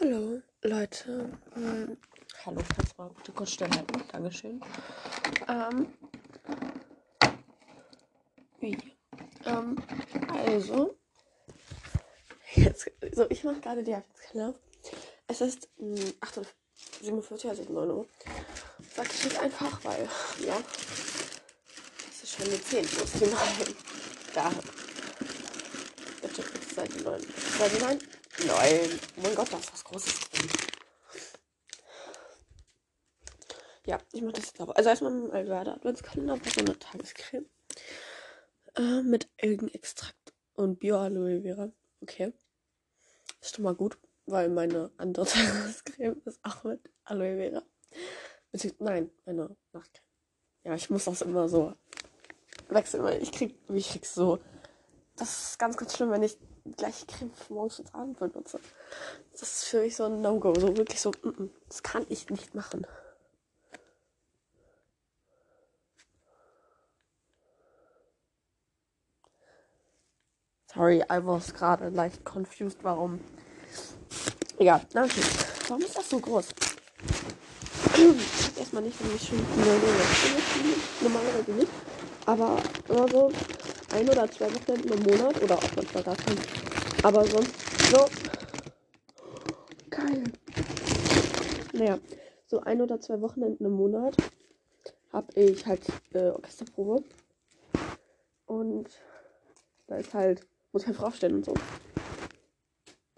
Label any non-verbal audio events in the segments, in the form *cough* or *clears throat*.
Hallo, Leute. Hm, hallo, kannst du mal bitte kurz stillhalten? Dankeschön. Ähm, wie? Ähm, also, jetzt, so, ich mache gerade die Adventskalender. Es ist hm, 8.47 also 9 Uhr. Sag ich jetzt einfach, weil, ja, es ist schon eine 10, muss die 9. Da. Bitte, bitte, Seite 9. Seite 9? Nein. Oh mein Gott, da ist was Großes drin. Ja, ich mache das jetzt aber. Also erstmal ein Alverde Adventskalender, aber so eine Tagescreme. Äh, mit Algenextrakt und Bio-Aloe Vera. Okay. Ist schon mal gut, weil meine andere *laughs* Tagescreme ist auch mit Aloe Vera. Nein, meine Nachtcreme. Ja, ich muss das immer so wechseln, weil ich krieg, ich krieg so. Das ist ganz, ganz schlimm, wenn ich gleiche Creme morgens und abends benutze. Das ist für mich so ein No-Go. So wirklich so, mm -mm, das kann ich nicht machen. Sorry, I was gerade leicht confused, warum. Egal, na. Warum ist das so groß? erstmal nicht, wenn ich schon normalerweise nicht. Aber immer so ein oder zwei Wochenenden im Monat oder auch manchmal gar kein. Aber sonst so. Geil. Naja, so ein oder zwei Wochenenden im Monat habe ich halt äh, Orchesterprobe. Und da ist halt, muss ich halt aufstellen und so.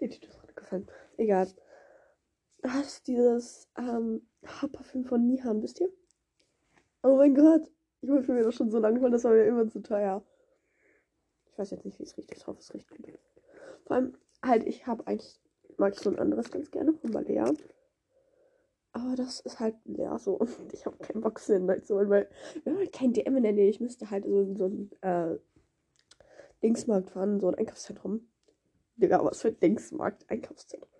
Die Tüte ist gerade gefallen. Egal. Hast dieses ähm, Haarparfüm von Niham, wisst ihr? Oh mein Gott. Ich wollte mir das schon so lange von, das war mir immer zu teuer. Ich weiß jetzt nicht, wie es hoffe, es riecht gut. Vor allem, halt, ich habe eigentlich, mag ich so ein anderes ganz gerne von Balea. Aber das ist halt leer so. Und *laughs* ich habe keinen Bock, neu zu holen, weil wir haben halt kein DM in der Nähe. Ich müsste halt so in so ein äh, Dingsmarkt fahren, so ein Einkaufszentrum. Digga, was für ein Dingsmarkt? Einkaufszentrum.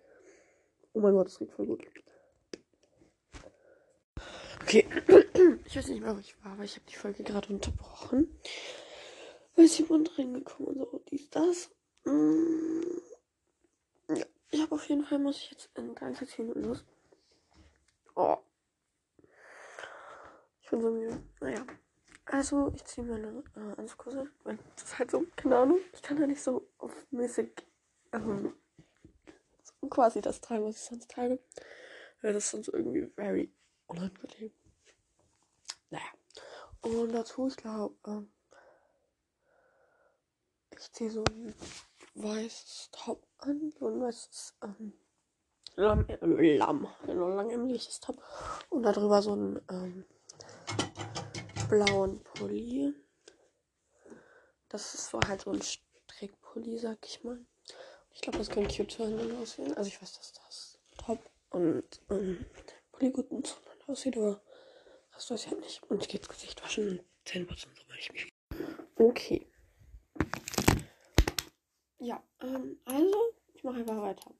Oh mein Gott, das riecht voll gut. Okay, *clears throat* ich weiß nicht mehr, wo ich war, aber ich habe die Folge gerade unterbrochen. Weil ist jemand reingekommen und so, dies, das. Mm. Ja, ich habe auf jeden Fall, muss ich jetzt in ganz sechs Minuten los. Oh. Ich bin so müde. Naja. Also, ich ziehe meine äh, Anzugskurse. Das ist halt so, keine Ahnung. Ich kann da nicht so auf mäßig ähm, so quasi das tragen, was ich sonst trage. Weil das ist sonst irgendwie very unangenehm. Naja. Und dazu, ich glaube, ähm, ich ziehe so ein weißes Top an, so ein weißes ähm, Lamm, äh, Lamm, genau, Top. Und darüber so einen ähm, blauen Pulli. Das ist so halt so ein Strickpulli, sag ich mal. Ich glaube, das können cute Turnen aussehen. Also ich weiß, dass das Top und ähm, Pulli gut zueinander aussieht, aber das weiß ich halt nicht. Und ich gehe ins Gesicht waschen und Zähne putzen, so weil ich mich. Okay. Ja, ähm, also, ich mache einfach weiter.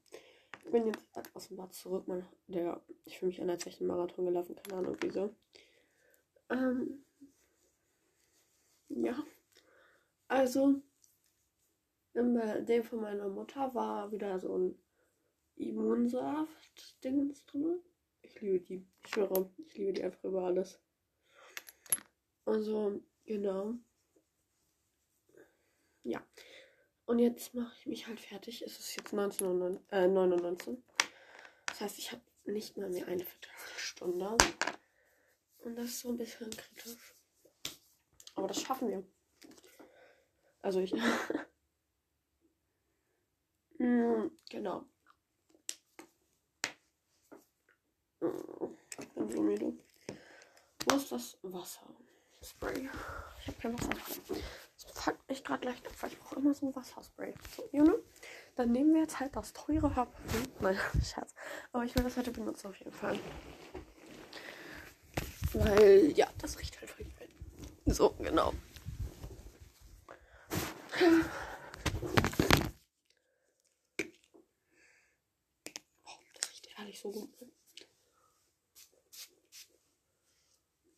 Ich bin jetzt aus dem Bad zurück. Man, der, ich fühle mich an, als ich einen Marathon gelaufen, keine Ahnung wieso. Ähm, ja. Also, in dem von meiner Mutter war wieder so ein Immunsaft-Dings drin. Ich liebe die. Ich schwöre, ich liebe die einfach über alles. Also, genau. Ja. Und jetzt mache ich mich halt fertig. Es ist jetzt 19 äh, 9 Das heißt, ich habe nicht mal mehr eine Viertelstunde. Und das ist so ein bisschen kritisch. Aber das schaffen wir. Also ich. *laughs* mm, genau. Ich bin so müde. Wo ist das Wasser? Spray. Ich habe kein Wasser. Das fuckt mich gerade leicht ab, weil ich brauche immer so ein Wasserspray. So, you know? Dann nehmen wir jetzt halt das teure Haarparfüm. Nein, *laughs* Scherz. Aber ich will das heute benutzen auf jeden Fall. Weil, ja, das riecht halt voll geil. So, genau. Das riecht ehrlich so gut.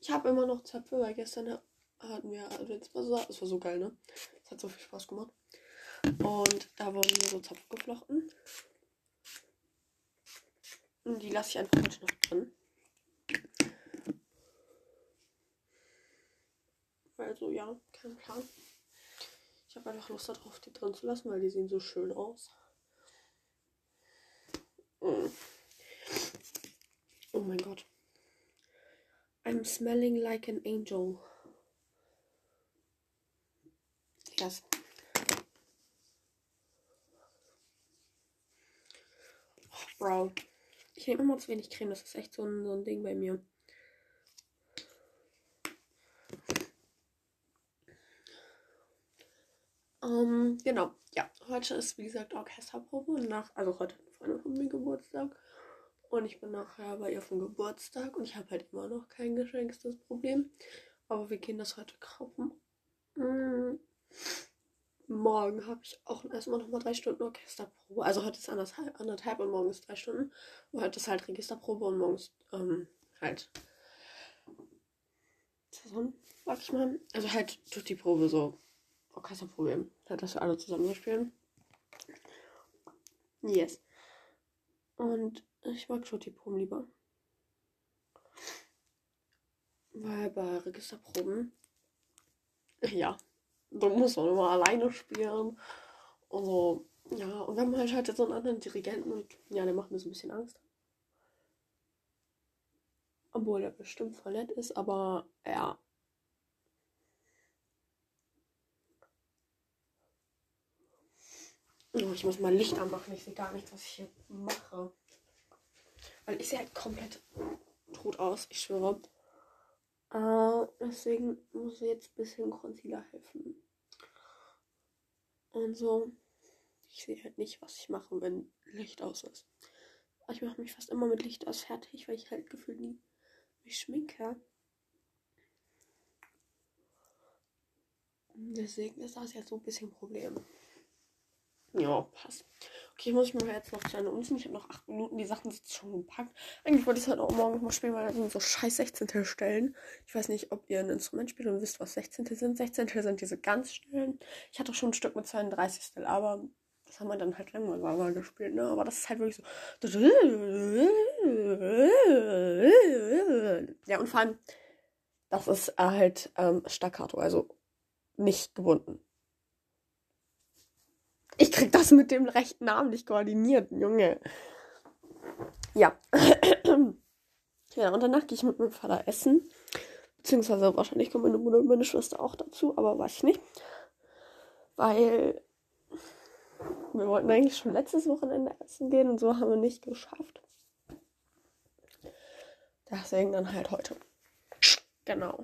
Ich habe immer noch Zöpfe, weil gestern hatten wir Adventsbasar. Das war so geil, ne? Das hat so viel Spaß gemacht. Und da wurden mir so Zopf geflochten. Und die lasse ich einfach heute noch drin. Also ja, kein Plan. Ich habe einfach Lust darauf, die drin zu lassen, weil die sehen so schön aus. Mm. Oh mein Gott. I'm smelling like an angel. Yes. Oh, Bro. Ich nehme immer zu wenig Creme. Das ist echt so ein, so ein Ding bei mir. Ähm, genau. Ja, heute ist wie gesagt Orchesterprobe nach, also heute hat eine Freundin von mir Geburtstag. Und ich bin nachher bei ihr vom Geburtstag und ich habe halt immer noch kein Geschenk, das Problem. Aber wir gehen das heute kaufen. Mm. Morgen habe ich auch erstmal nochmal drei Stunden Orchesterprobe. Also heute ist anderthalb, anderthalb und morgen ist drei Stunden. Und heute ist halt Registerprobe und morgen ist ähm, halt Saison, sag ich mal. Also halt tut die Probe so. Orchesterprobe. Halt, dass wir alle zusammen spielen. Yes. Und ich mag Tutti-Proben lieber. Weil bei Registerproben, ja, da muss man immer alleine spielen. Und so, ja, und wenn man halt, halt so einen anderen Dirigenten und ja, der macht mir so ein bisschen Angst. Obwohl der bestimmt voll nett ist, aber ja. Oh, ich muss mal Licht anmachen, ich sehe gar nicht, was ich hier mache. Weil ich sehe halt komplett tot aus, ich schwöre. Deswegen muss jetzt ein bisschen Concealer helfen. Und so. Ich sehe halt nicht, was ich mache, wenn Licht aus ist. Ich mache mich fast immer mit Licht aus fertig, weil ich halt gefühlt nie mich schminke. Deswegen ist das jetzt so ein bisschen ein Problem. Ja, passt. Okay, muss ich mir jetzt noch kleine umziehen. Ich habe noch 8 Minuten. Die Sachen sind schon gepackt. Eigentlich wollte ich es halt auch morgen noch spielen, weil da sind so scheiß 16. Stellen. Ich weiß nicht, ob ihr ein Instrument spielt und wisst, was 16. sind. 16. sind diese ganz schnellen. Ich hatte schon ein Stück mit 32. Aber das haben wir dann halt mal gespielt, ne? Aber das ist halt wirklich so. Ja, und vor allem, das ist halt ähm, Staccato, also nicht gebunden. Ich krieg das mit dem rechten Namen nicht koordiniert, Junge. Ja. *clears throat* ja, und danach gehe ich mit meinem Vater essen. Beziehungsweise wahrscheinlich kommen meine Mutter und meine Schwester auch dazu, aber weiß ich nicht. Weil wir wollten eigentlich schon letztes Wochenende essen gehen und so haben wir nicht geschafft. Deswegen dann halt heute. Genau.